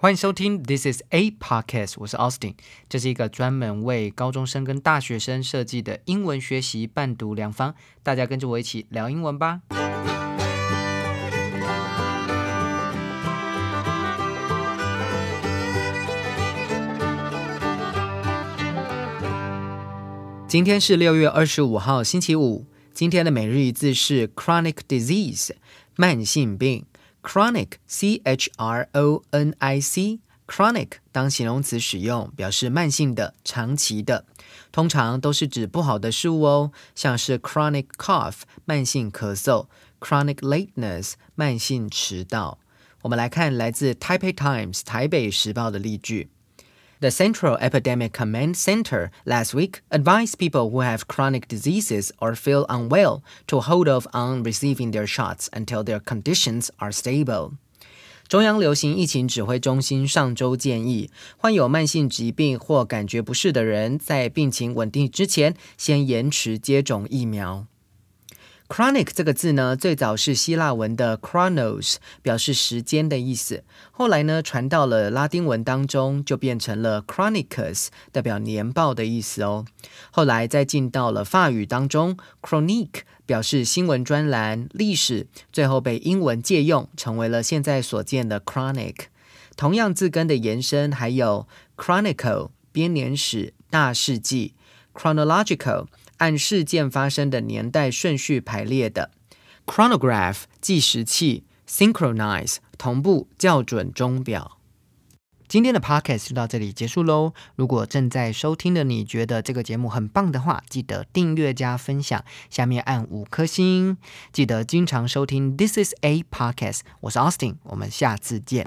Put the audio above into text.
欢迎收听 This is a podcast，我是 Austin，这是一个专门为高中生跟大学生设计的英文学习伴读良方，大家跟着我一起聊英文吧。今天是六月二十五号，星期五。今天的每日一字是 chronic disease，慢性病。Chronic c h r o n i c chronic 当形容词使用，表示慢性的、长期的，通常都是指不好的事物哦，像是 chronic cough 慢性咳嗽，chronic lateness 慢性迟到。我们来看来自 Taipei Times 台北时报的例句。The Central Epidemic Command Center last week advised people who have chronic diseases or feel unwell to hold off on receiving their shots until their conditions are stable. 中央流行疫情指挥中心上周建议，患有慢性疾病或感觉不适的人，在病情稳定之前，先延迟接种疫苗。 Chronic 这个字呢，最早是希腊文的 chronos，表示时间的意思。后来呢，传到了拉丁文当中，就变成了 chronicus，代表年报的意思哦。后来再进到了法语当中，chronique 表示新闻专栏、历史，最后被英文借用，成为了现在所见的 chronic。同样字根的延伸还有 chronicle 编年史、大事记，chronological。按事件发生的年代顺序排列的，chronograph 计时器，synchronize 同步校准钟表。今天的 podcast 就到这里结束喽。如果正在收听的你觉得这个节目很棒的话，记得订阅加分享，下面按五颗星。记得经常收听 This is a podcast，我是 Austin，我们下次见。